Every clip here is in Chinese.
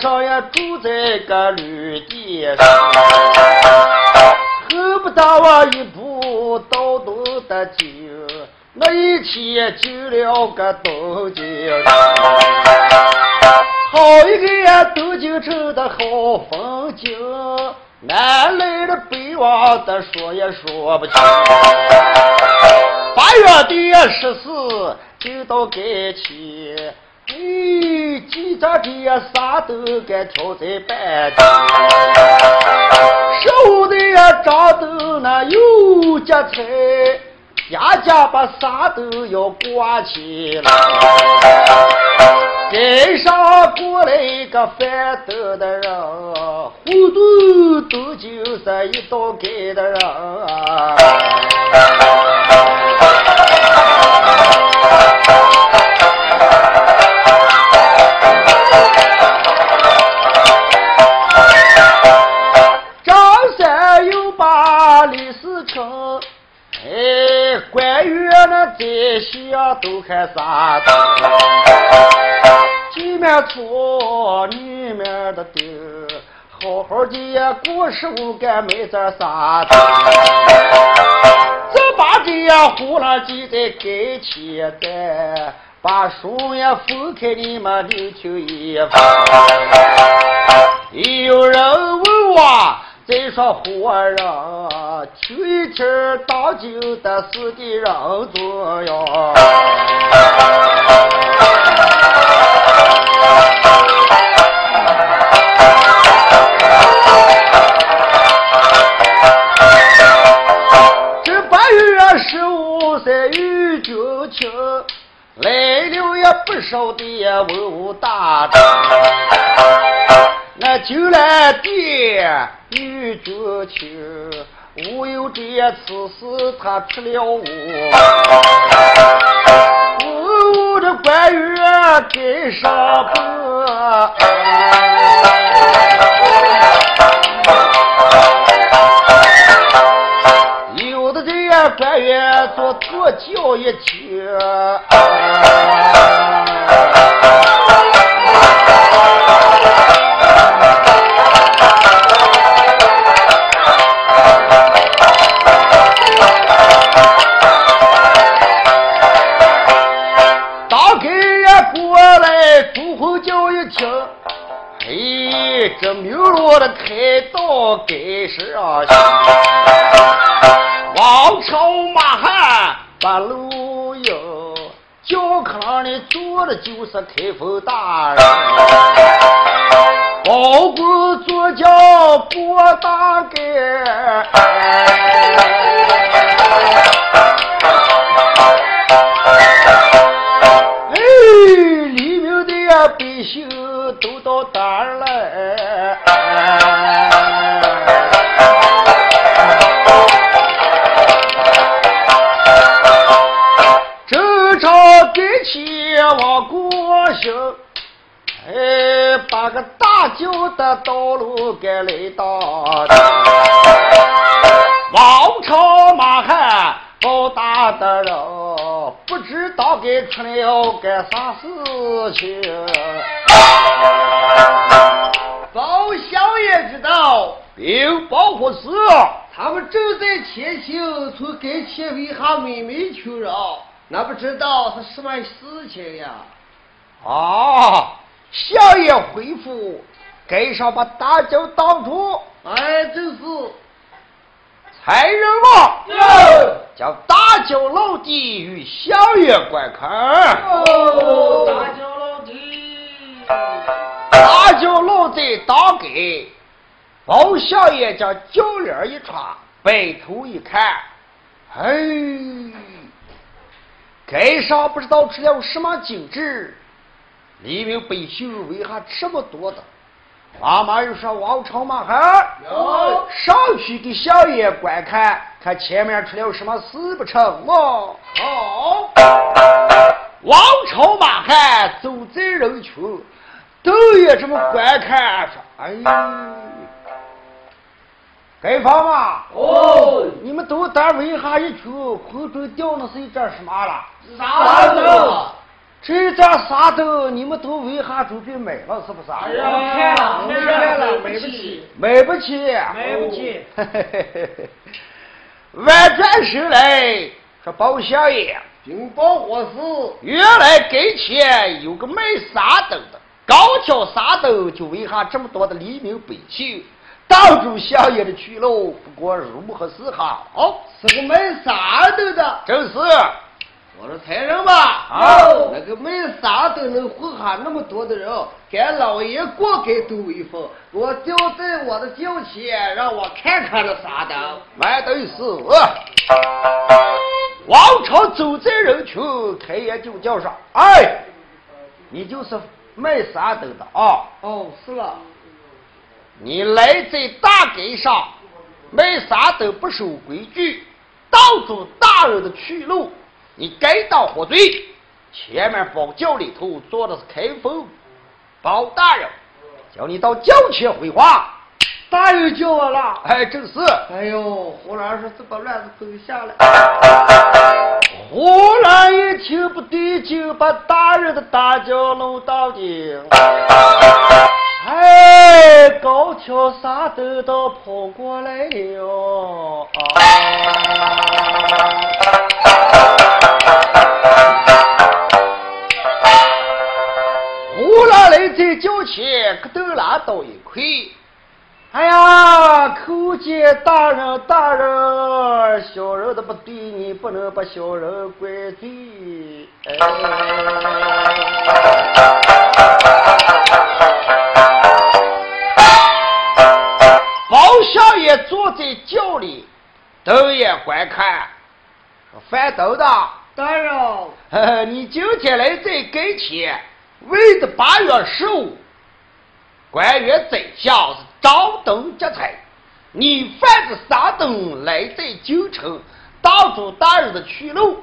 上也住在个旅店上。恨不得我一步到东的酒，那一天就了个东京。好一个呀东京城的好风景。南来的北往的说也说不清，八月的十四就到该期，哎，记着这啥都该挑在半天。十五的张灯那有家财，家家把啥都要挂起来。街上过来一个贩豆的人，糊涂都就是一道街的人。那在下都看啥里面错，里面的丢，好好的过十五干没这啥子，这把这样胡了记在该钱的，把书也分开，你们留求一方。有人问我，再说活人，听一听当酒的是的人多哟。这八月十五在雨军情，来了也不少的文武大臣，那就来点雨军情，无有这此事他吃了我。我的官员该上不，有的这样官员做左脚一踢。明罗的开道该是啊，王朝马汉把路有，教课堂里坐的就是开封大人，包公坐轿过大街。哎，黎明的呀，百姓都到大道该出了个啥事情。包小爷知道，禀报国师，他们正在前行，从跟前为哈妹妹求饶，那不知道是什么事情呀？啊，小爷回复，该上把大轿挡住，哎，正是。差人王叫大舅老弟与小爷观看。哦，大脚老弟，大舅老贼当给，包小爷将脚帘一穿，摆头一看，嘿，街上不知道吃了什么精致，黎明百姓为啥这么多的？妈妈又说王朝马汉，有上去给小爷观看，看前面出了什么事不成哦？好，王朝马汉走在人群，都也这么观看，说：“哎，该放吗？哦，你们都单位下一群，空中掉那是一件什么了？啥灯？这张沙豆？你们都为哈准备买了？是不是？哎呀，看了，买不起，买不起，买不起。万转身来，说包小爷，禀报何事？原来给前有个卖沙豆的，高挑沙豆，就为哈这么多的黎民百姓？挡住相爷的去路，不过如何是好？是个卖沙豆的，正是。我说财人吧，啊，那个卖啥都能混下那么多的人，给老爷过该都威风。我交代我的轿前，让我看看那啥的。买对是。王朝走在人群，开眼就叫上：“哎，你就是卖啥灯的啊？”哦，是了。你来在大街上卖啥都不守规矩，挡住大人的去路，你该到何罪？前面包轿里头坐的是开封包大人，叫你到轿前回话。大人叫我了，哎，正是。哎呦，胡兰说：“这把乱子都下来。”胡兰一听不对劲，把大人的大轿弄到底。哎，高挑沙豆都跑过来了。胡来在轿前，可都拉到一块。哎呀，叩见大人，大人，小人的不对，你不能把小人怪罪。包相爷坐在轿里，瞪眼观看，说：“范斗的大人，你今天来这跟前，为的八月十五，官员宰相是。”张灯结彩，你犯着啥灯来在京城挡住大人的去路？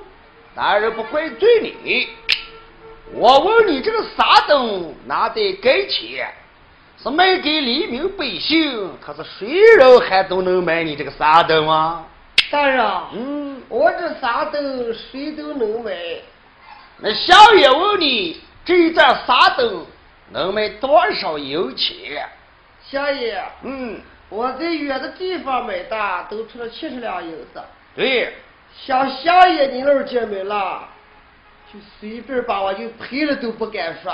大人不怪罪你。我问你，这个啥灯拿得给钱，是卖给黎民百姓，可是谁人还都能买你这个啥灯吗？大人，嗯，我这啥灯谁都能买。那相爷问你，这一盏啥灯能卖多少油钱？相爷，嗯，我在远的地方买的，都出了七十两银子。对，像相爷你那儿进门了，就随便把我就赔了都不敢说。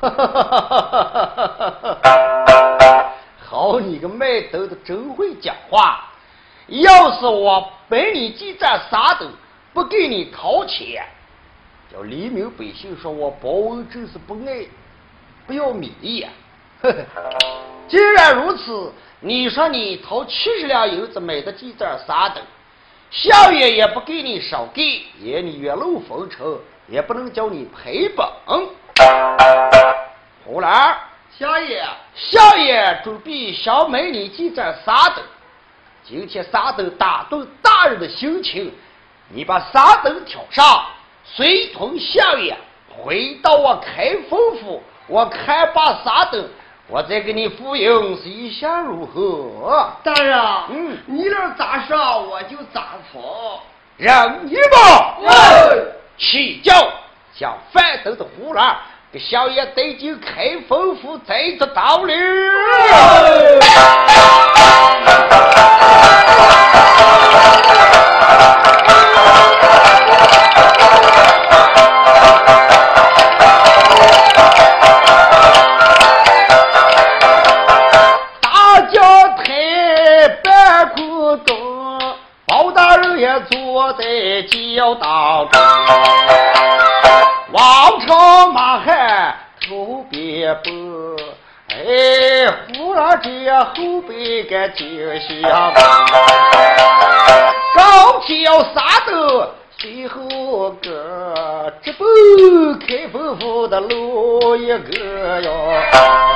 哈哈哈哈哈！好你个卖豆的，真会讲话。要是我本你几盏啥都，不给你掏钱，叫黎民百姓说我包恩真是不爱，不要米粒呀！呵呵。既然如此，你说你掏七十两银子买的几盏沙灯，相爷也不给你少给，也你月露风尘，也不能叫你赔本。胡兰，相爷，相爷准备想买你几盏沙灯。今天沙灯打动大人的心情，你把沙灯挑上，随同相爷回到我开封府，我看把啥灯。我再给你复印，是一下如何？大人，嗯，你那咋说我就咋做。让你吧，起轿将范斗的胡兰给小爷带进开封府，再得到了。后背个惊响，高挑啥的随后跟，直奔开封府的路一个哟。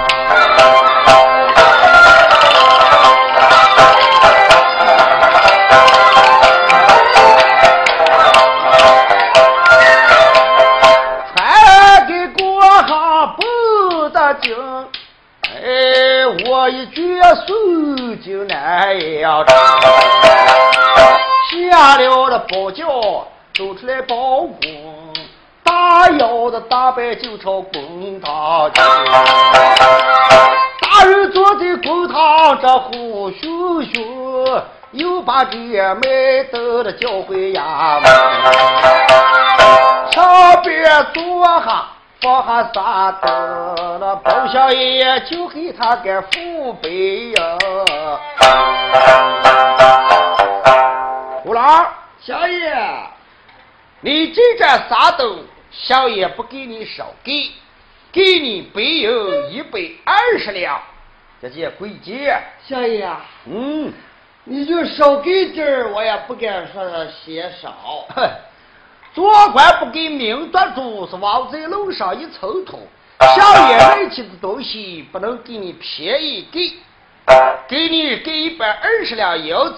朝公堂去。大人坐在公堂这呼咻咻，又把这卖豆的叫回衙门，上边坐下。放下沙灯，那包小爷就给他个父辈呀。胡老小爷，你这盏啥灯，小爷不给你少给，给你备有一百二十两，这些贵贱。小爷，嗯，你就少给点儿，我也不敢说嫌少。做官不给命断主，是往在路上一抽土。小爷买起的东西不能给你便宜给，给你给一百二十两银子。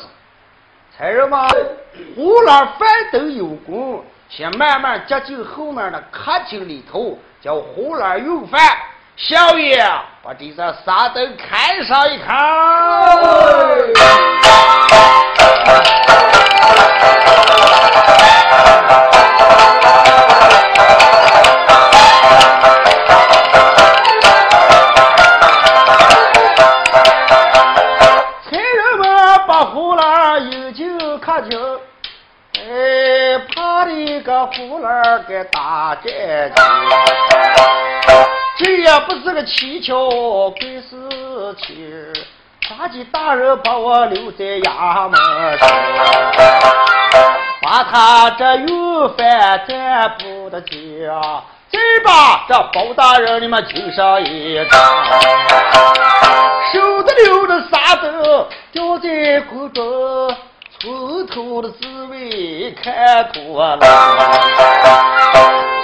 才人吗？胡老饭都有功，先慢慢接近后面的客厅里头，叫胡老用饭。小爷把这盏纱灯开上一看。胡兰给打战这也不是个蹊跷鬼事情。大吉大人把我留在衙门，把他这鱼饭暂不得家，再把这包大人你们请上一张，手的留着啥子掉在锅中。从头的滋味看脱了，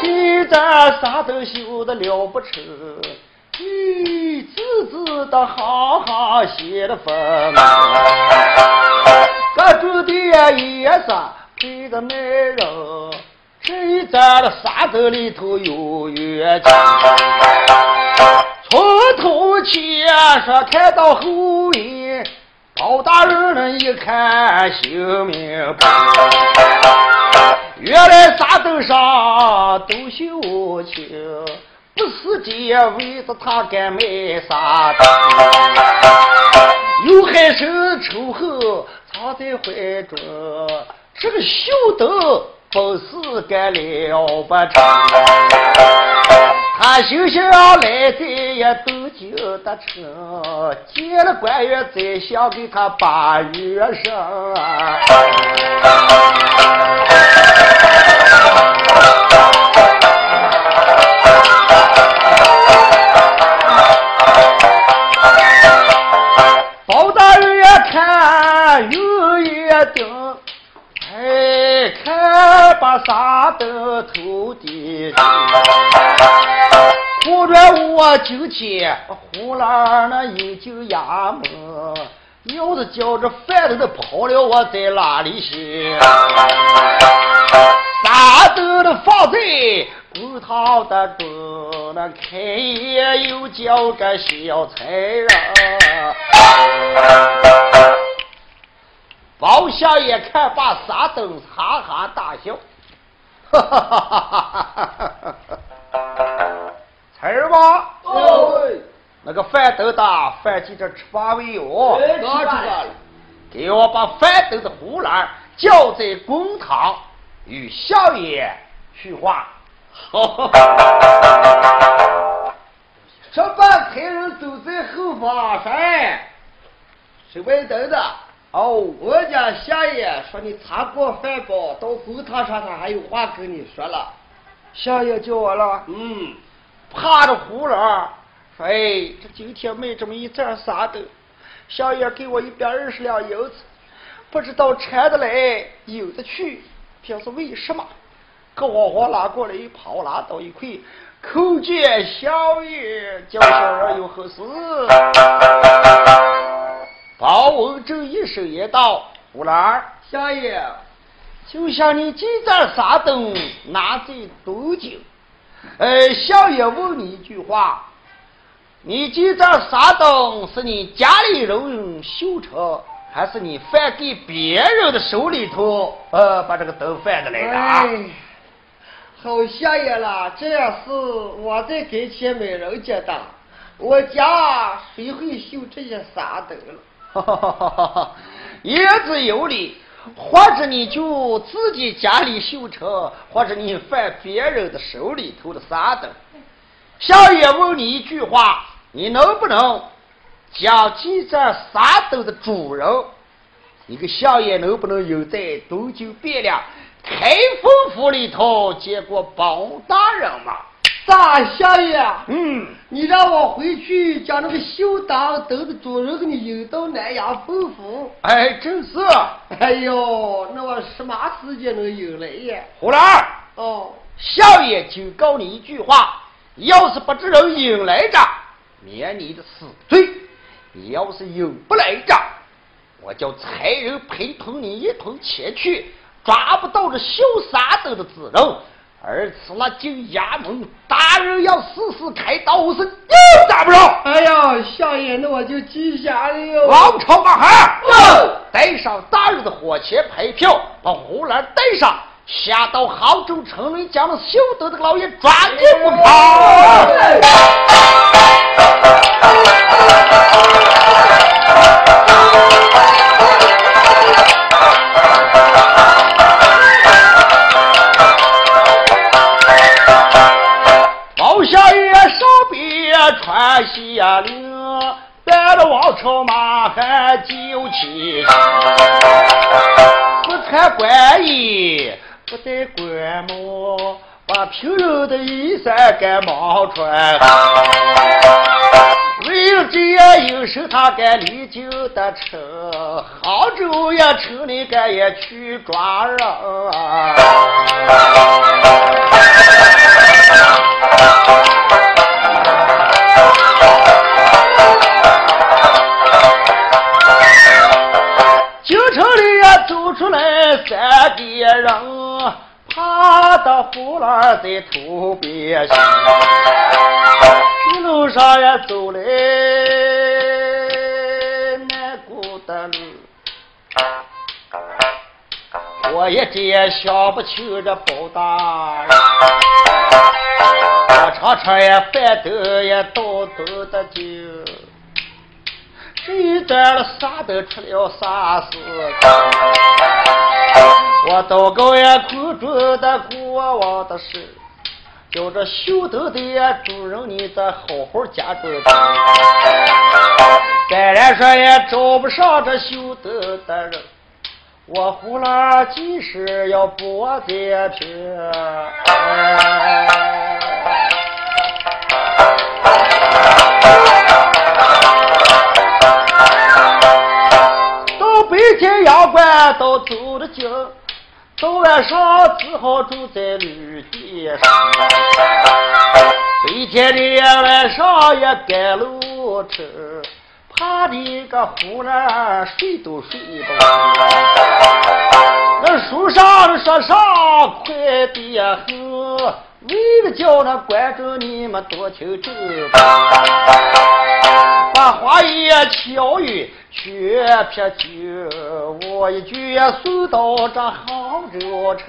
这咱啥都修的了不成，一字字的行行写的风，各种的颜色配的美人，这咱的沙子里头有缘情，从头前说看到后面。包大人一看，心明白，原来沙头上都修情，不是这为着他敢卖沙灯，有害生仇恨藏在怀中，这个秀德本事干了不成，他休想来在也都就得成，见了官员再想给他把月生。包大人看有一顶。看把啥都偷的，忽然我今天呼啦那饮酒衙门，要是叫这饭都都跑了，我在哪里去？啥都都放在公堂的中，那开业又叫个小财人。包相爷看把沙灯，哈哈大笑，哈哈哈哈哈哈哈哈！财儿吧，哦，那个饭都大，饭记着吃八味哦。刚知道了，给我把饭都的胡兰叫在公堂，与相爷叙话。哈哈哈这半财人都在后方噻，是外头的。哦，我家相爷说你擦过饭包，到公堂上他还有话跟你说了。相爷叫我了，嗯，怕着胡了，说哎，这今天卖这么一盏啥灯，小爷给我一百二十两银子，不知道拆得来有的去，这是为什么？可我我拉过来一，跑拉到一块，叩见小爷，叫小人有何事？包文正一声也道：“胡兰儿，小爷，就像你这盏沙灯拿在多久？呃，相爷问你一句话：你记这啥灯是你家里人修车，还是你贩给别人的手里头？呃，把这个灯贩的来的啊？好下眼了，这样是我在给钱买人家的，我家谁会修这些傻灯了？哈哈哈哈哈！言之有理，或者你就自己家里修车，或者你犯别人的手里头的傻灯。小爷问你一句话。你能不能讲记这沙斗的主人？你个小爷能不能有在东京汴梁开封府里头见过包大人吗？大小爷，嗯，你让我回去将那个修当灯的主人给你引到南阳封府。哎，正是。哎呦，那我什么时间能引来呀？胡兰哦，少爷警告你一句话：要是把这人引来着。免你的死罪！你要是引不来着，我叫差人陪同你一同前去，抓不到这修沙灯的子人，而此那进衙门，大人要死死开刀声，又打不着。哎呀，相爷，那我就记下了哟。王朝马汉，带上大人的火钱牌票，把胡兰带上，下到杭州城里，将那修德的老爷抓进不可。穿下领，带了王朝马汉就起不穿官衣，不戴官帽。把平柔的衣衫给冒穿，为了这样应手，他该离京的城，杭州也城里该也去抓人。出来三个人。他的胡兰在土边上，一路上也走来难过的路，我一直想不起这包大人，我常常也犯得也叨叨的就，谁知了啥都出了啥事？我祷告也苦中的国王的事，叫这修德的主人你得好好家中。再来说也找不上这修德的人，我胡了几时要播在平。京阳关都走了京。到晚上只好住在旅店上，白天的晚上也赶路车，怕的个胡兰睡都睡不着。那书上说上快点很，为了叫那观众你们多听真，把话也巧语。全撇酒，我一句送到这杭州城。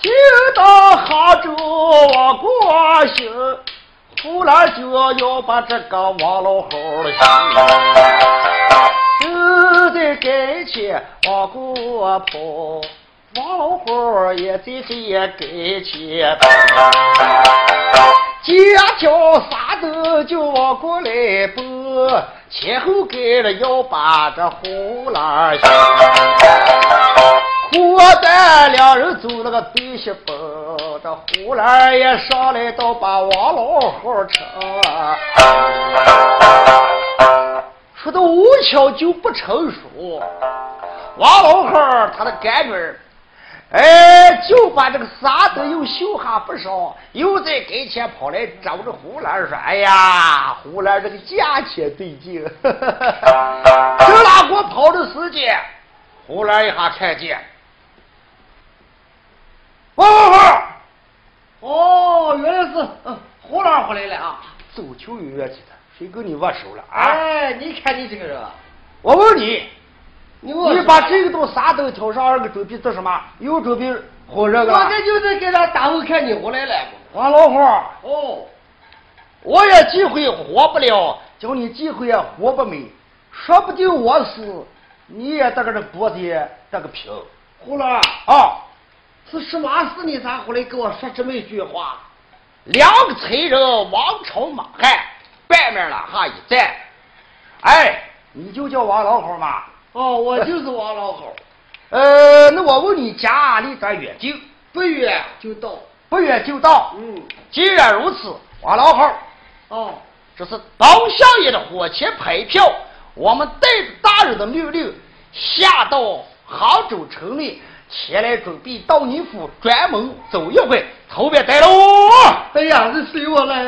就到杭州我过行，后来就要把这个王老汉儿就在跟前往过跑，王老虎也在这跟前跑，家条啥都就往过来拨，前后跟了要把这胡兰下，苦蛋两人走了个对西奔，这胡兰也上来到把王老虎成。说的无巧就不成熟，王老汉他的干女儿，哎，就把这个沙子又修下不少，又在跟前跑来找着胡兰说：“哎呀，胡兰这个价钱对劲。”这拉给我跑的时间，胡兰一下看见，王老虎，哦，原来是胡老回来了啊！走球有乐器的，谁跟你握手了啊？哎，你看你这个人，我问你。你你把这个东啥都挑上二个准备做什么？又准备好这个。我这就是给他大伙看你回来了。王老虎。哦。我也机会活不了，叫你机会也活不美。说不定我死，你也得个这脖子这个平。胡老啊，是什么事？你咋回来跟我说这么一句话？两个贼人王朝马汉，半面了哈一站。哎，你就叫王老虎嘛。哦，我就是王老虎。呃，那我问你家离这远近？不远就到，不远就到。嗯，既然如此，王老口。哦，这是包相爷的火钱牌票，我们带着大人的命令，下到杭州城里前来准备到你府专门走一回，头别带喽。哎呀，这随我来。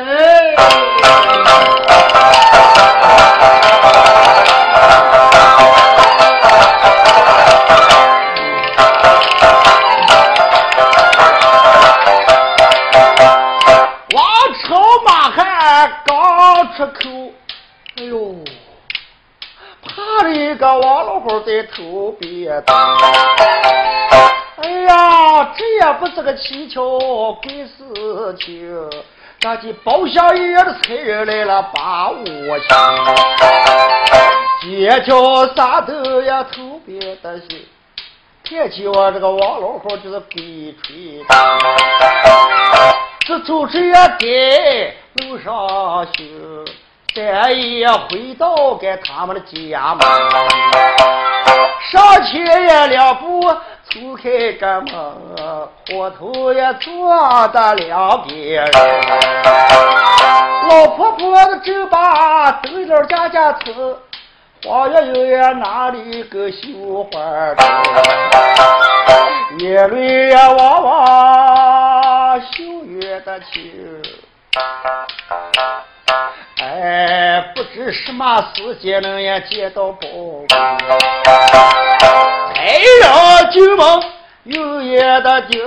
在头边。哎呀，这也不是个蹊跷鬼事情，那就包厢一样的差人来了，把我抢。街角啥都呀，头边的心，看起我这个王老虎就是鬼吹这走这呀给。路上行，咱也回到该他们的家门。上前也两步，抽开个门，火头也坐的两边。老婆婆的正把灯笼家家吃，花月有呀哪里个绣花眼泪呀汪汪，绣月的情。哎，不知什么时间能也见到宝贝。太阳进门，有眼的睛，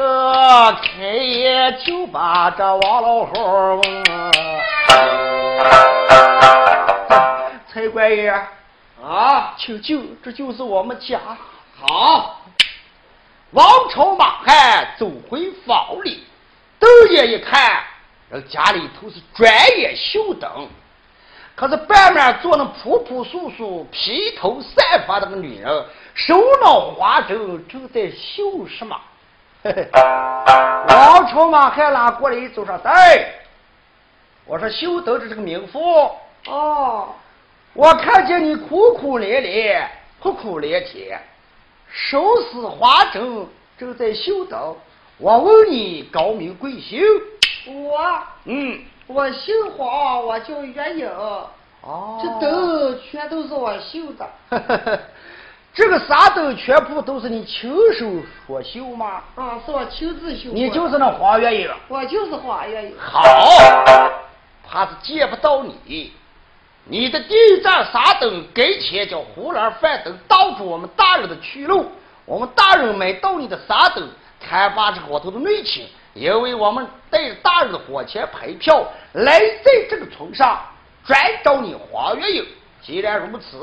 开眼就把这王老虎问。蔡官爷啊，请就这就是我们家。好，王朝马汉走回房里，窦爷一看。这家里头是专业绣灯，可是半面坐那朴朴素素、披头散发的个女人，手拿花针正在绣什么？王朝马还拉过来一走上，哎，我说绣灯的这个名妇哦，我看见你苦苦连连、哭哭连天，手撕花针正在绣灯，我问你高明贵姓？我嗯，我姓黄，我叫月英。哦，这灯全都是我绣的。这个啥灯全部都是你亲手所绣吗？啊，是我亲自绣。你就是那黄月英。我就是黄月英。好，怕是见不到你。你的第一盏啥灯给钱叫胡兰饭灯，挡住我们大人的去路。我们大人买到你的啥灯，看把这伙头的内情。因为我们带着大人的火钱派票来在这个村上，专找你黄月英。既然如此，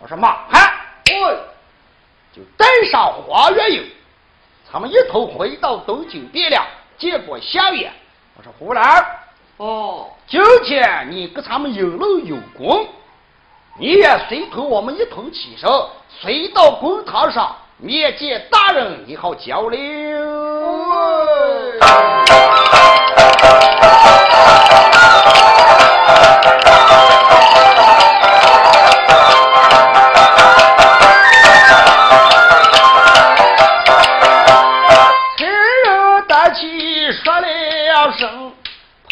我说马汉，我就带上黄月英，他们一同回到东京汴梁，见过相爷。我说胡兰，哦，今天你跟他们有劳有功，你也随同我们一同起身，随到公堂上。面见大人，你好交流。亲人大气说了声，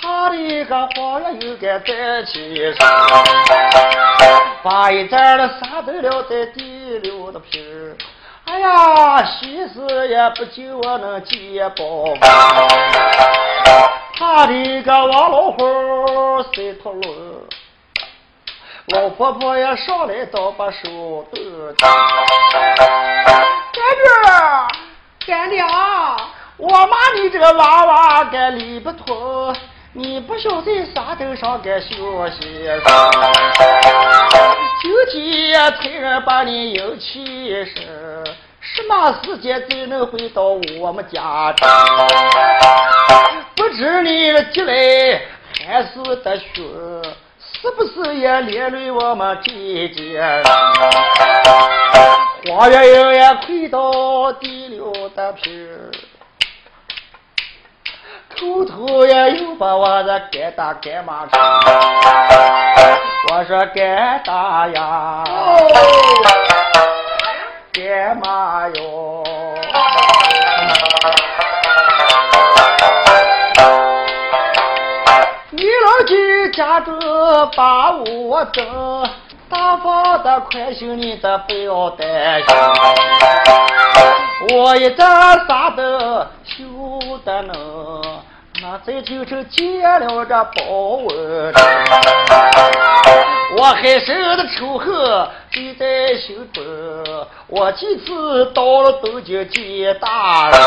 怕的个黄呀又该再起身，把一盏的撒得了在地溜的皮儿。呀，喜事也不就我能接包，他的个王老虎谁脱了，老婆婆也上来倒把手得。干女干娘，我骂你这个娃娃该理不脱。你不晓得啥头上该休息，今天才人把你迎起身，什么时间才能回到我们家中？不知你进来还是得学，是不是也连累我们姐姐？花月有也亏到第六的皮。偷偷也又把我的该打该骂成，我说该打呀，爹妈哟。你老几家中把我等，大方的快行，你的不要担心。我一这啥都修得能。那再就是见了这宝文，我还受的仇恨记在心中。我几次到了东京见大人，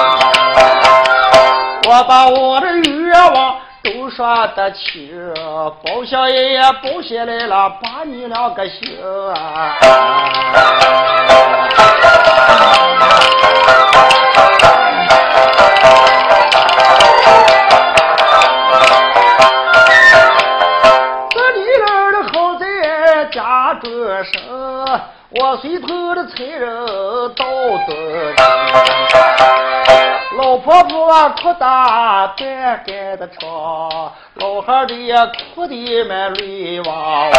我把我的愿望都说得清，包相爷爷包下来了，把你两个心。我随头的财人到得老婆婆哭大半干的床，老汉的也哭的满泪汪汪。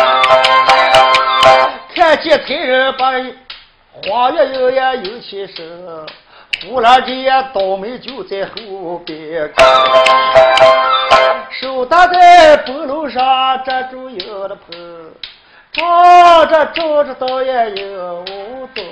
看见财人把花月有也有起身，忽然间倒霉就在后边，手搭在脖楼上站住有的朋我这走着倒也有多。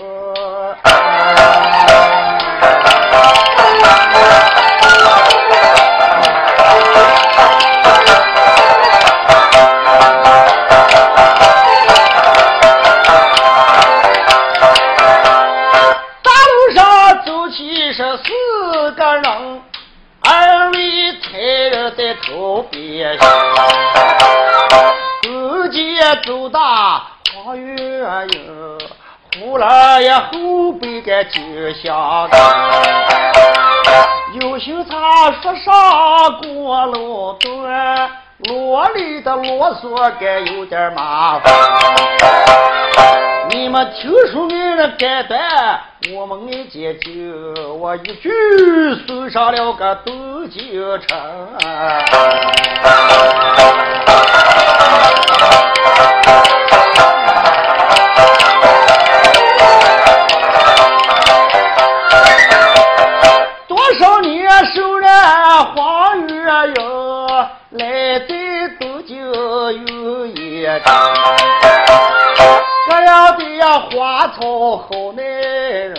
大路上走起是四个人，二位才人在头边。忽然呀后背个就想有心他说上过路段，啰里的啰嗦该有点麻烦。你们听说俺的该断，我们一解救，我一句送上了个东京城。好好男人，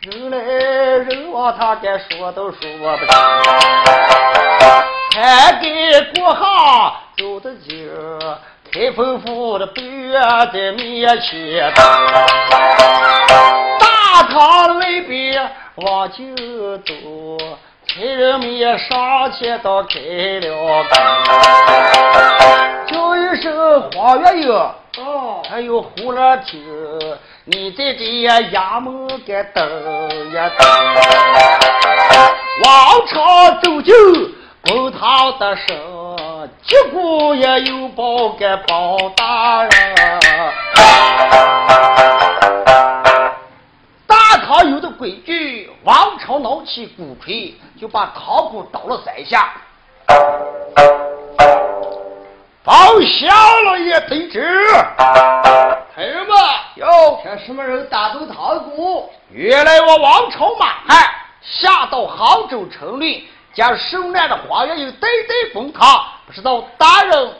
人来人往，他该说都说不清，才给过行走得近。开封府的北院在面前，大堂那边往就走，差人们也上前到开了叫一声黄月英，哦，还有胡乱听，你在这衙门给等一等，王朝走就公堂的声。结果也有报给包大人，朝闹起鼓吹，就把堂鼓倒了三下。报小了也得知，孩人们，哟，看什么人打动堂鼓？原来我王朝马汉下到杭州城里。将守南的花园又代代封他，不知道大人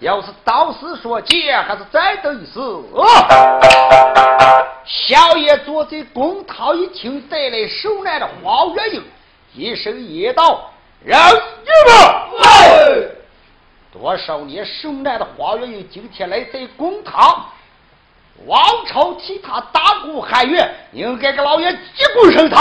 要是道士说见，还是再等一次。小爷坐在公堂一听，带来手来的黄月英，一声言道：“让你们！多少年受难的黄月英，今天来在公堂，王朝替他大鼓喊冤，应该给老爷击鼓升堂。”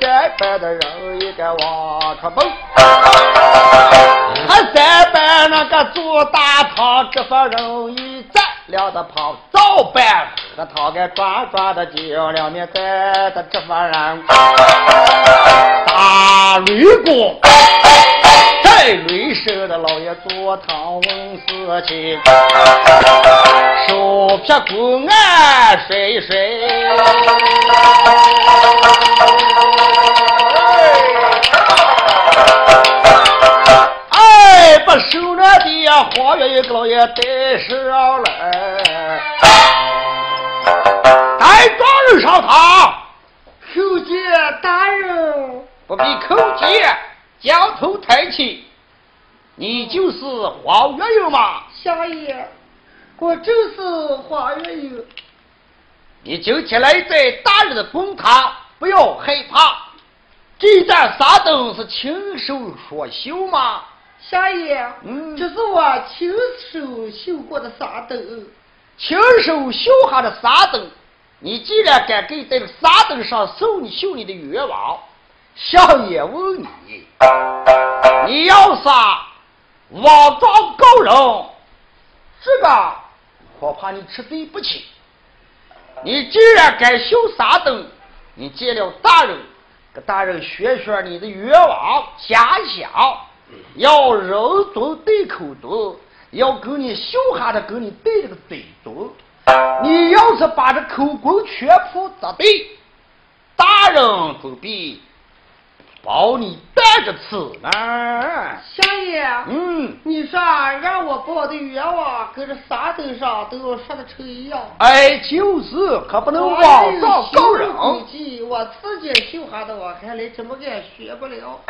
三班的人应该往出走他三班那个做大堂这法人一站了的跑早班和他个抓抓的就要两面在的这法人打绿过在吕氏的老爷坐堂问事情，手撇公安谁谁。把手拿的呀，花园一个老爷带上来，带庄人上堂。叩见大人，不必叩见，将头抬起。你就是黄月英吗？小爷，我就是黄月英。你今天来在大人的公堂，不要害怕。这盏纱灯是亲手所绣吗？小爷，嗯，这是我亲手绣过的纱灯，亲手绣下的纱灯。你既然敢给这个纱灯上绣你绣你的愿望，小爷问你，你要啥？王庄高人，这个恐怕你吃罪不起。你既然敢绣纱灯，你见了大人，给大人学学你的愿望，假想。要人中对口毒，要跟你秀下的跟你对这个嘴毒。你要是把这口供全部砸对，大人不必。保你带着吃呢，相爷。嗯，你说让我报的愿望搁这沙灯上都要说的成一样。哎，就是，可不能妄造高人。我自己绣下的，我看来怎么也学不了。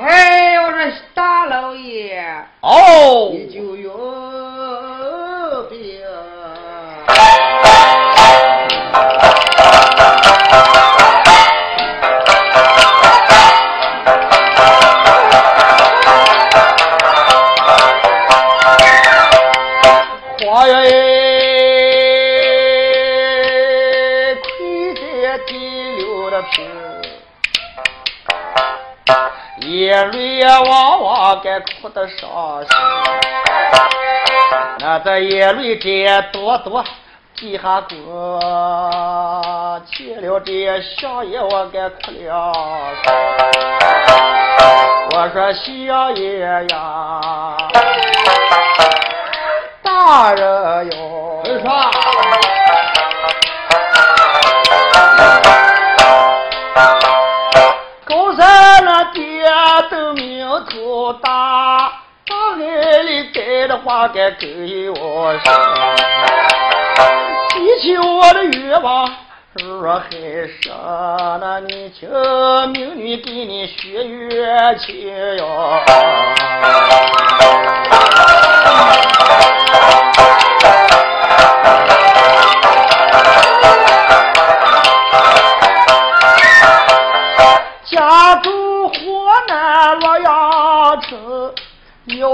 哎，我说大老爷，哦，你就有病。眼泪呀，汪汪该哭得伤心。那这眼泪这多多，几下过，见了这相爷我该哭了。我说相爷呀，大人哟，你说。都名头大，大爱里带的话该跟我说。提起我的愿望，若还说那你请命女给你许愿情哟。庙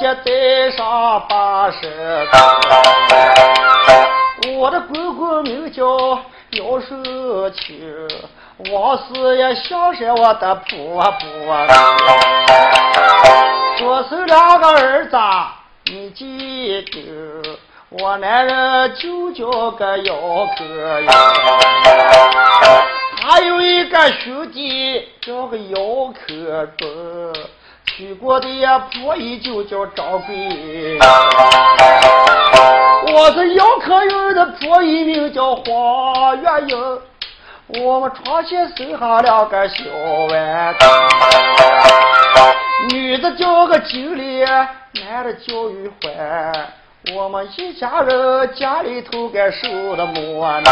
街带上八十层。我的姑姑名叫姚寿清，王四爷想是我的婆婆。左手两个儿子你记得，我男人就叫个姚哥呀，还有一个兄弟叫个姚克忠，娶过的婆姨就叫张贵。我是姚克勇的婆姨，名叫黄月英。我们床前生下两个小娃子，女的叫个金莲，男的叫玉环。我们一家人家里头该受的磨难，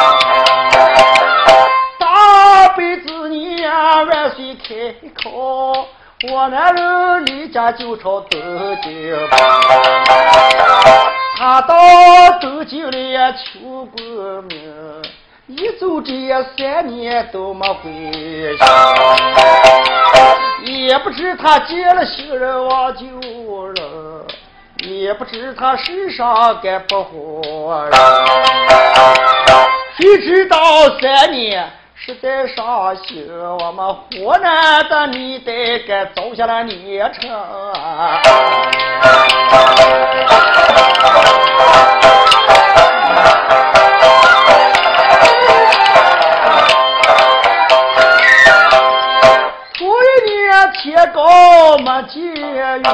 大辈子你呀万岁开口，我男人离家就朝东京，他到东京里求过名。一走这三年都没回乡，也不知他结了新人忘旧人，也不知他世上该不活人。谁知道三年实在伤心，我们湖南的你得该走下了年成。天高没见雨，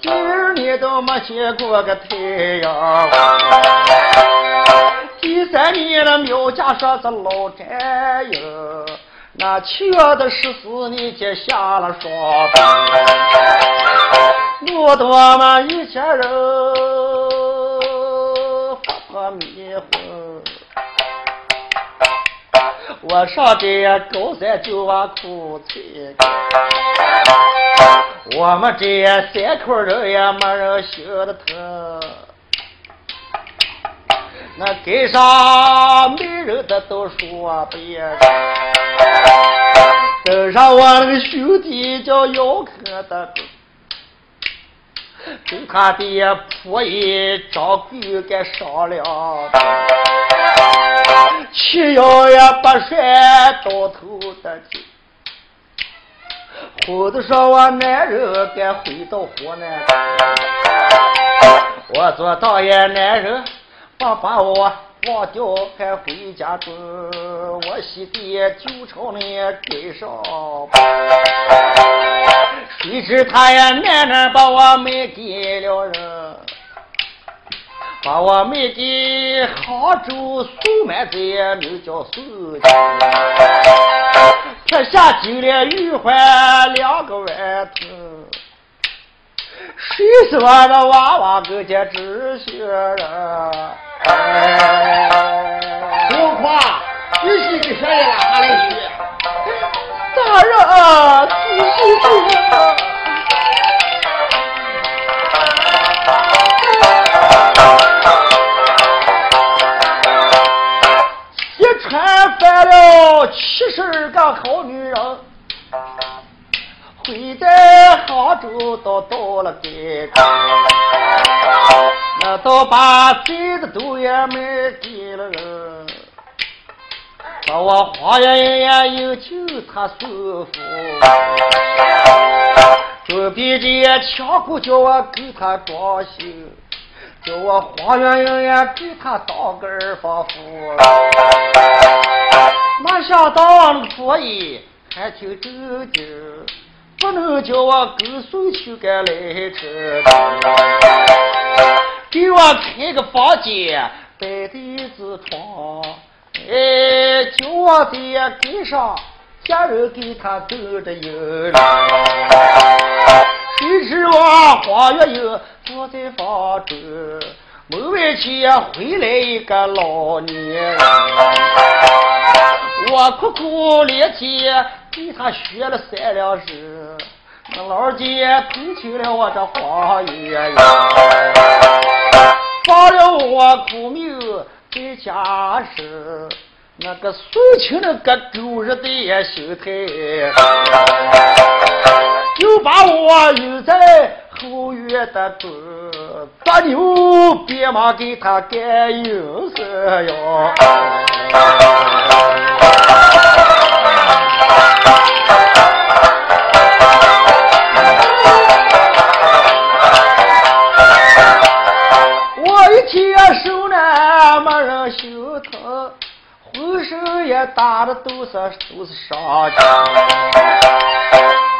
第二年都没见过个太阳。第三年了，苗家说是老战友，那七月的十四年结下了霜。我的我们一家人发破迷魂。我上这高山就挖苦菜，我们这三口人也没人心的疼。那街上没人的都说别人，登上我那个兄弟叫姚克的，跟他的婆姨张贵给商量。七幺也不甩到头的，后头说我男人该回到湖南，我做导演男人，不把我忘掉还回家住，我媳爹就朝那跟上，谁知他呀男人把我卖给了人。把我卖给杭州苏满子，名叫苏家，撇下金莲玉环两个万头。谁说那娃娃跟家知心人？多夸，仔细给小爷拉下来去。大人，仔细听。犯了七十个好女人，回在杭州都到了街那都把贼的都也卖给了。人，把我花月爷又求他叔父，准备着枪鼓叫我给他装修。叫我花月圆圆给他当个二房夫，没想到那个婆姨还挺正经，不能叫我跟随去干来吃，给我开个房间摆地子床，哎，叫我在跟上家人给他走着油谁知我花月圆。坐在房中，门外去回来一个老年人，我苦苦连天给他学了三两诗，那老姐听清了我这话言，放了我苦命在家时，那个送亲的个狗日的心态，就把我留在。后院的猪，大牛别忙给他干营色哟。我一天手呢没人心疼，浑身也打的都是都是伤。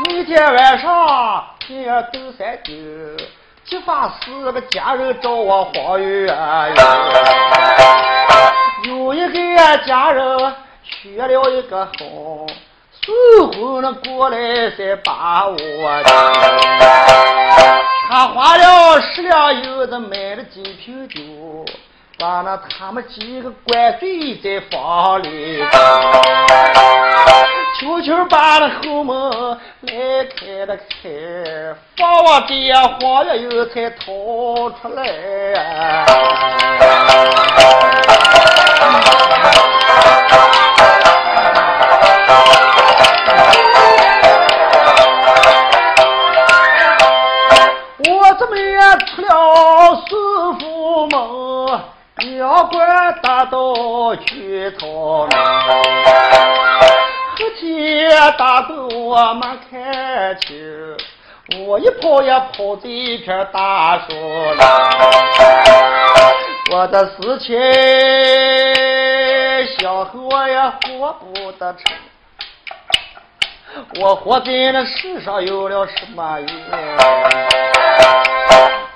每天晚上天都三更，结发四个家人找我黄月圆。有一个家人学了一个好。最后那过来再把我，他花了十两银子买了几瓶酒，把那他们几个灌醉在房里，悄悄把那后门来开了开，房王爹黄月英才逃出来。师傅门，两关大道去逃难。黑天大斗我没看清，我一跑也跑在一片大树林。我的事情想和我也活不得成，我活在那世上有了什么用？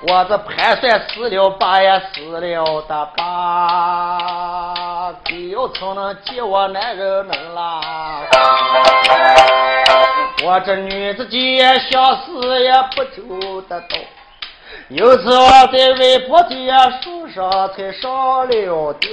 我这盘算死了八也死了的八，要从能借我男人能啦。我这女子家想死也不求得到，有次我在外婆家树上才上了吊。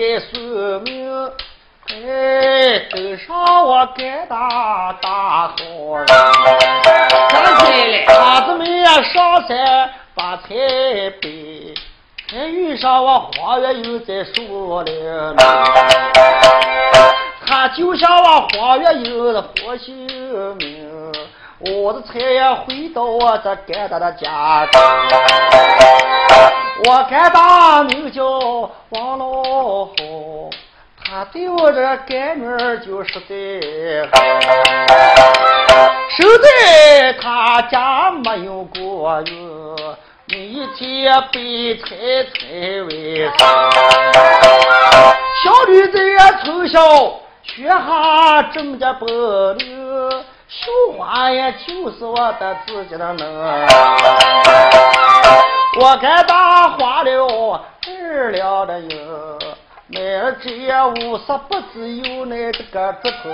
该算命，哎，都上我干大大好人。刚才嘞，孩子们也上山把菜背，才遇上我黄月英在树林里。他就像我黄月英的活性命，我的菜也回到我这干大的家中。我干大名叫王老好，他对我这干女儿就是在好。守在他家没有过月，每天背菜菜为生。小女子也，从小学下正家本领，绣花也就是我的自己的能。我给他花了二两的银，买了这五十不只有那这个竹头，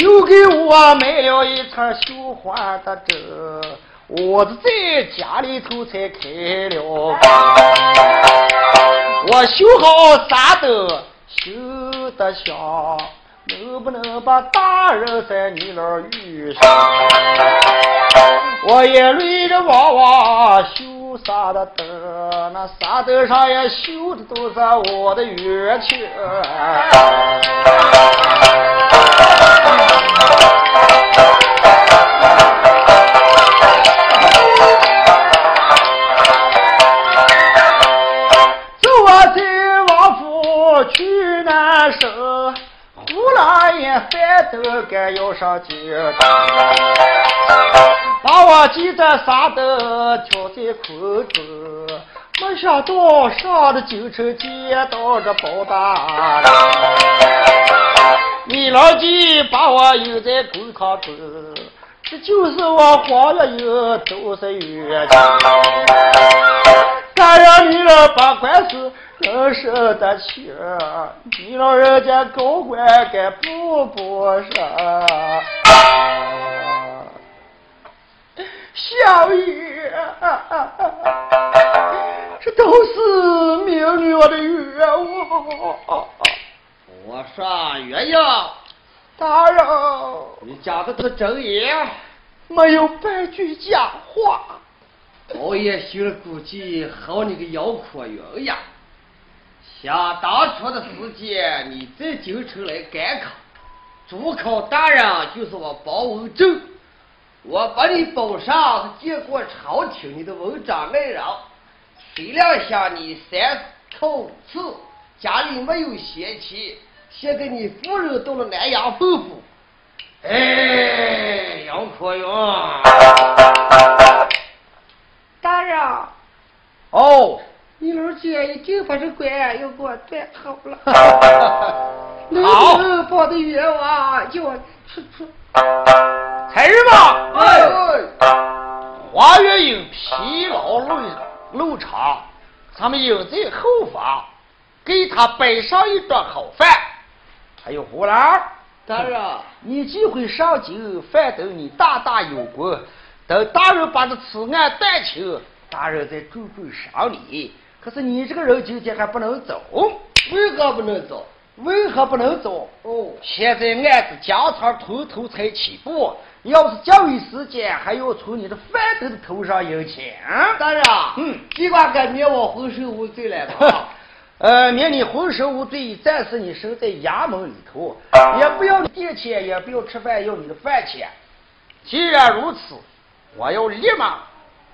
又给我买了一串绣花的针，我是在家里头才开了我绣好啥都绣得香。能不能把大人在你那儿遇上？我也累着娃娃修啥的灯，那啥灯上也修的都是我的月前。呼啦一翻都该要上街，把我记得啥都挑在裤子，没想到上了京城见到这包大人，你老几把我留在公堂中，这就是我黄月英都是冤家，咱让你了把官司。人生的气你老人家高官该补补上。小雨，这都是命运我的冤枉。我说月英，大人，你讲的是真言，没有半句假话。我也心里估计，好你个姚阔云呀！像当初的时间，你在京城来赶考，主考大人就是我包文正，我把你保上，是见过朝廷你的文章内容。谁料想你三口子家里没有贤妻，现在你夫人到了南阳奉府。哎，杨可勇，大人，哦，你老姐已经把这官又给我断好了。好，报的冤枉，叫我出出。才人嘛，哎，华月营疲劳路路长，咱们应在后方，给他摆上一桌好饭。还有胡兰，大人，你几回上酒，饭等你大大有功。等大人把这此案断清，大人再重重赏你。可是你这个人今天还不能走，为何不能走？为何不能走？哦，现在案子家常偷偷才起步，要是交易时间，还要从你的饭头的头上赢钱。大人，嗯，尽管改免我浑身无罪来吧。呃，免你浑身无罪，暂时你身在衙门里头，也不要店钱，也不要吃饭，要你的饭钱。既然如此，我要立马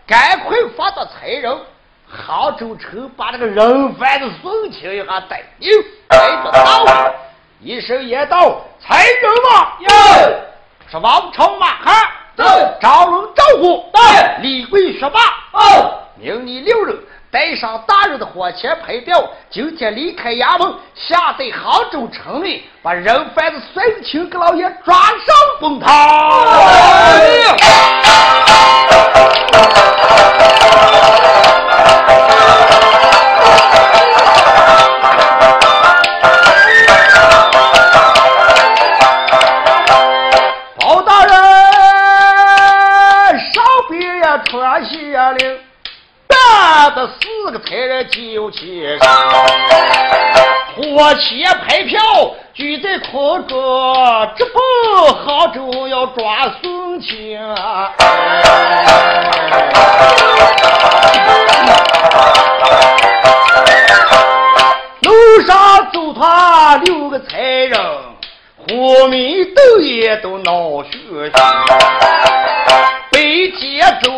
赶快发到财人杭州城，把这个人贩子孙清一下逮住，带着刀。一声言道：“财人嘛，哟，是王朝马汉，对。赵龙赵虎，对。李贵学霸，哦，明你六人带上大人的火钱牌表，今天离开衙门，下在杭州城内，把人贩子孙清给老爷抓上公堂。的四个差人就起身，火钱牌票举在空中，直奔杭州要抓孙清。路上走他六个差人。火迷斗也都闹血腥，北街走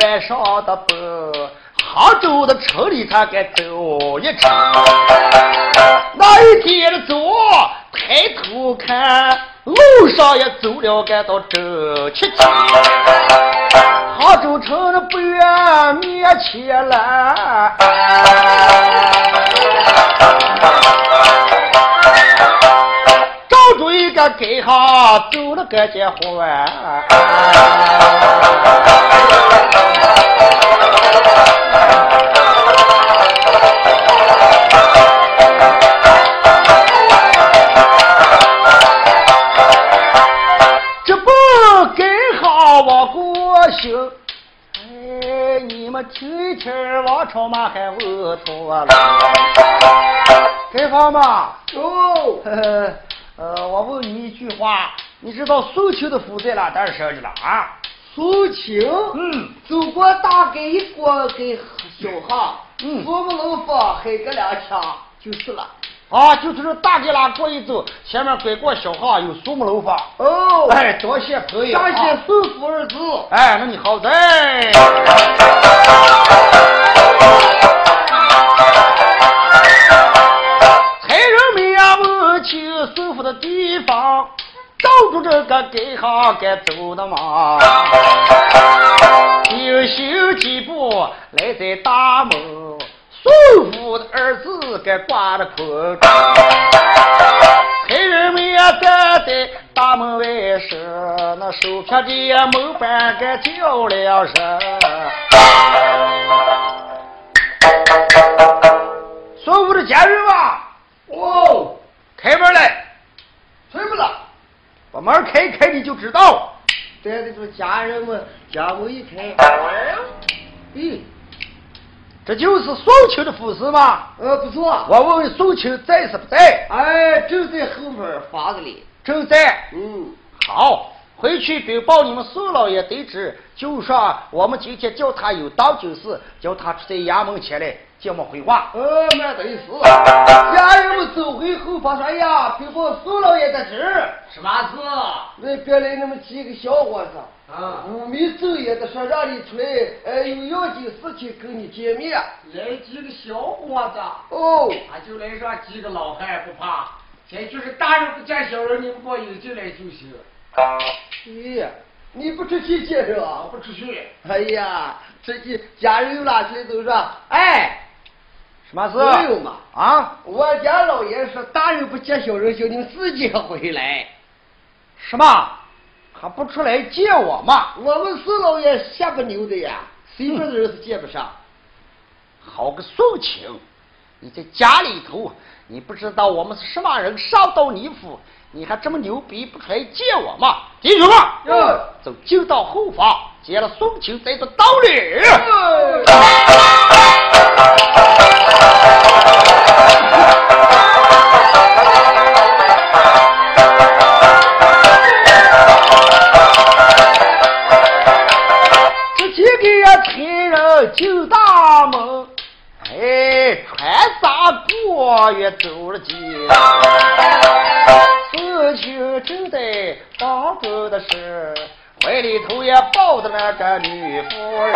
晚上的奔，杭州的城里他该走一程。那一天的走，抬头看，路上也走了该到正七七。杭州城的不远面前来。找着一个街上走了个结婚，这不刚好往过行。哎，你们听听王朝马还我错了，街坊嘛。哦，呵呵，呃，我问你一句话，你知道苏秦的府在哪单设置了啊？苏秦，嗯，走过大街一过给小巷，嗯我们楼房黑个两枪就是了。啊，就是这大街拉过一走，前面拐过小巷有苏木楼房。哦，哎，多谢朋友。上写啊孙福二字。哎，那你好在。的地方，照住这个街上该走的嘛。又行几步来在大门，孙福的儿子该挂着捆中。差人们也站在大门外时，那手撇的门板该叫了声。孙福的家人嘛，哦，开门来，把门开开，你就知道。带着这家人们家门一开，咦，这就是宋清的府司吗？呃，不错。我问问宋清在是不在？哎，正在后面房子里。正在。嗯，好，回去禀报你们宋老爷得知，就说我们今天叫他有当酒事，叫他出在衙门前来见我回话。呃，那等于是。家人们走回后房说：“哎呀，禀报宋老爷得知，什么事？那边来那么几个小伙子，啊，五米走也的说让你出来，呃，有要紧事情跟你见面。来几个小伙子？哦，他就来上几个老汉不怕，前就是大人不见小人，你们光有进来就行。咦，你不出去见是吧？不出去。哎呀，最近家人有哪些都说，哎，什么事？没有嘛？啊，我家老爷说，大人不接小人，叫你们自己回来。什么？还不出来见我嘛？我们四老爷下不牛的呀，谁说的人是见不上？好个宋情！你在家里头，你不知道我们是什么人，上到你府。你还这么牛逼，不出来见我吗？弟兄们，走进到后房，见了宋青在这道理。这几个天人进大门，哎，穿纱过月走了街。是，怀里头也抱着那个女夫人，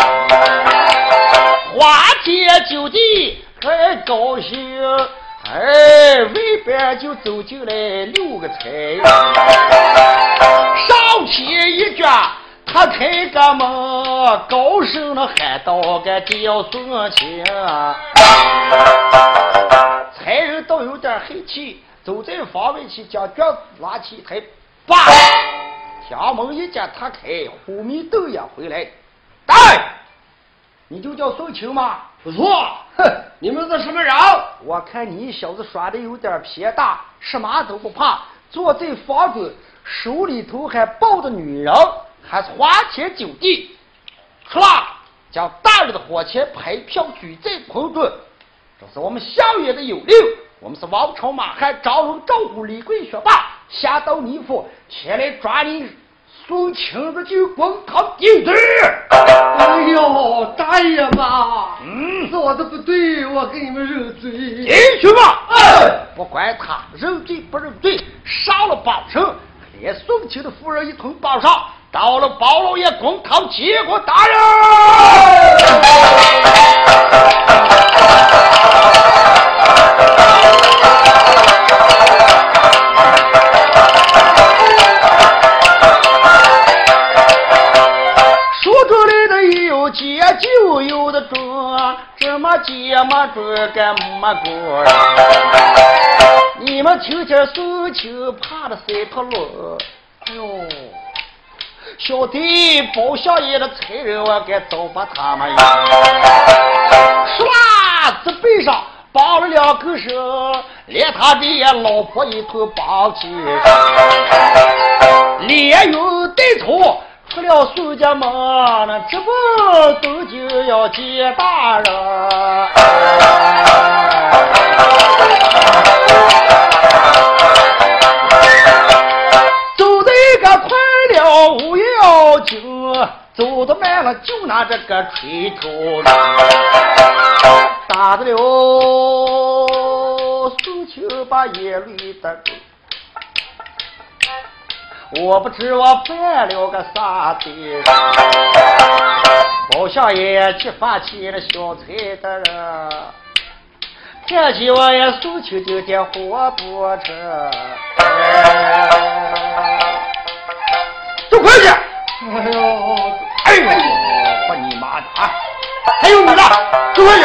花天酒地很高兴，哎，外边就走进来六个差人，上前一脚，他开个门，高声的喊道：“个叫孙清。”差人倒有点黑气。走在房外去，将脚拉起一抬，叭！墙门一见他开，虎迷豆也回来。大你就叫宋清吗？不错。哼，你们是什么人？我看你小子耍的有点偏大，什么都不怕，坐在房子手里头还抱着女人，还是花天酒地。出来，将大人的火钱牌票举在空中，这是我们相爷的有令。我们是王朝马汉、张龙、赵虎、李贵、学霸，下到你府前来抓你，送亲子就公堂定罪。哎呦，大爷嘛，嗯，是我的不对，我给你们认罪。进去吧，哎，不管他认罪不认罪，杀了榜上，连送亲的夫人一同绑上，到了包老爷公堂结果大人。么接么准，干么过？你们听见苏青怕的三头路，哎呦，小弟包相爷的差人，我该早把他们唬。唰，这背上绑了两根绳，连他的老婆一头绑起，连有带头。出了苏家门，那这不都就要见大人？走的个快了无要紧，走的慢了就拿这个锤头打得了苏秋把眼泪的。我不知我犯了个啥罪，包相爷去发起了小财的人，看起我也诉求就点活不成。走快点！哎呦，哎呦，我你妈的啊！还有你呢，走快去！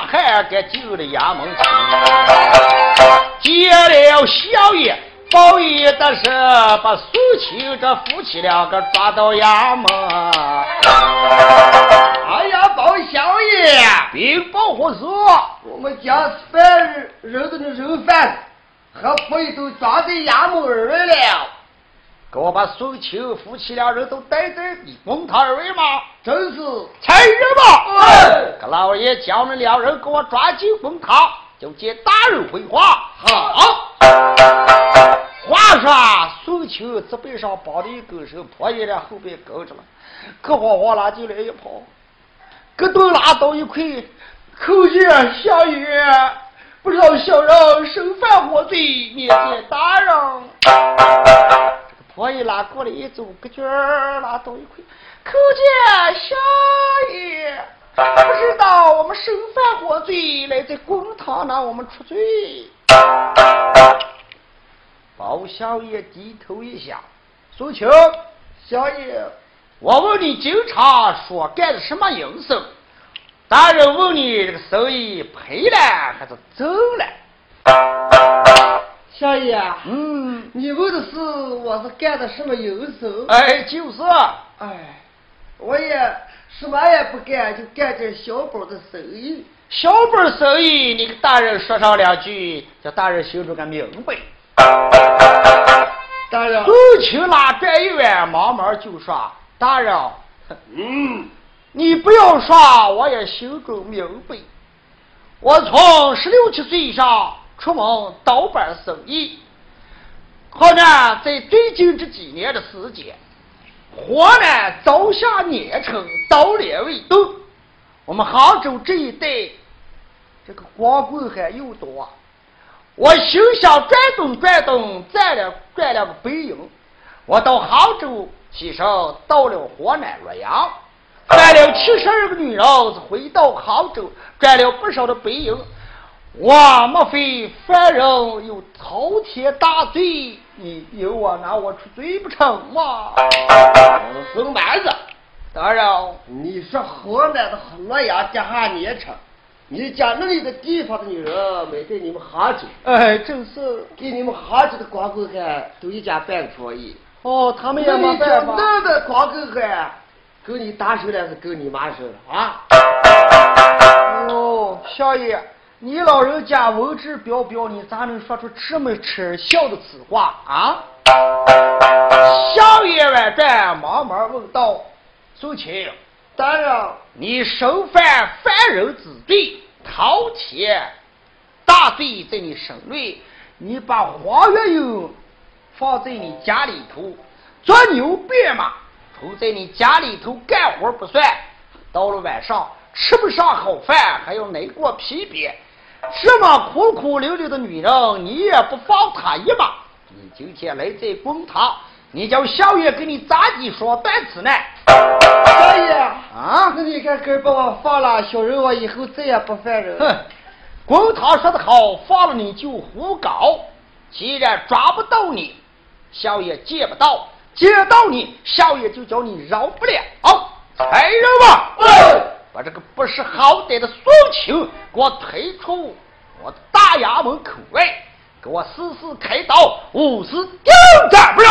汉给进了衙门去，接了小爷，报应的是把苏秋这夫妻两个抓到衙门。哎呀，包小爷，禀报何事？我们家犯人的肉贩和鬼都抓在衙门儿了。给我把苏秋夫妻两人都带在你封他二位吗？真是。残忍吗？哎，给老爷叫那两人给我抓进公堂，就见大人回话。好。话说苏秋这背上绑的一根绳，婆姨在后边跟着了，可慌慌拉进来一跑，咯噔拉到一块，叩见相爷，不知道小人身犯何罪，面见大人。我一拉过来一走，个卷儿拉到一块，叩见相爷，不知道我们身犯何罪，来在公堂拿我们出罪。包相爷低头一下，苏秋，相爷，我问你，经常说干的什么营生？大人问你，这个生意赔了还是挣了？相爷，嗯，你问的是我是干的什么营生？哎，就是。哎，我也什么也不干，就干点小本的生意。小本生意，你给大人说上两句，叫大人心中个明白。大人，苏青拉转一弯，忙忙就说：“大人，嗯，你不要说，我也心中明白。我从十六七岁上。”出门倒办生意，可能在最近这几年的时间，河南早下年成，倒连未动。我们杭州这一带，这个光棍汉又多。我心想转动转动，赚了赚了个白银。我到杭州西上，到了河南洛阳，赚了七十二个女人，回到杭州，赚了不少的白银。我莫非犯人有滔天大罪？你有我拿我出罪不成吗？孙蛮子，大人，你说河南的洛阳地下年成，你家那里的地方的女人没对你们杭州？哎，正是给你们杭州的光棍汉都一家半个主意。哦，他们也没办法。那的光棍汉，跟你打手了是跟你妈手了啊？哦，小爷。你老人家文质彬彬，你咋能说出这么耻笑的此话啊？相爷万转，忙忙问道：“苏秦，大人，你身犯犯人之罪，滔天大罪在你身内，你把黄月英放在你家里头做牛鞭马，留在你家里头干活不算，到了晚上吃不上好饭，还要挨过皮鞭。”这么苦苦流流的女人，你也不放她一马？你今天来这公堂，你叫小爷给你咋地说断词呢？小爷啊，那你看，哥把我放了，小人我以后再也不犯人。哼，公堂说的好，放了你就胡搞。既然抓不到你，小爷见不到；见到你，小爷就叫你饶不了。来人吧！把这个不识好歹的宋青给我推出我大衙门口外，给我死死开刀，五死定斩不了。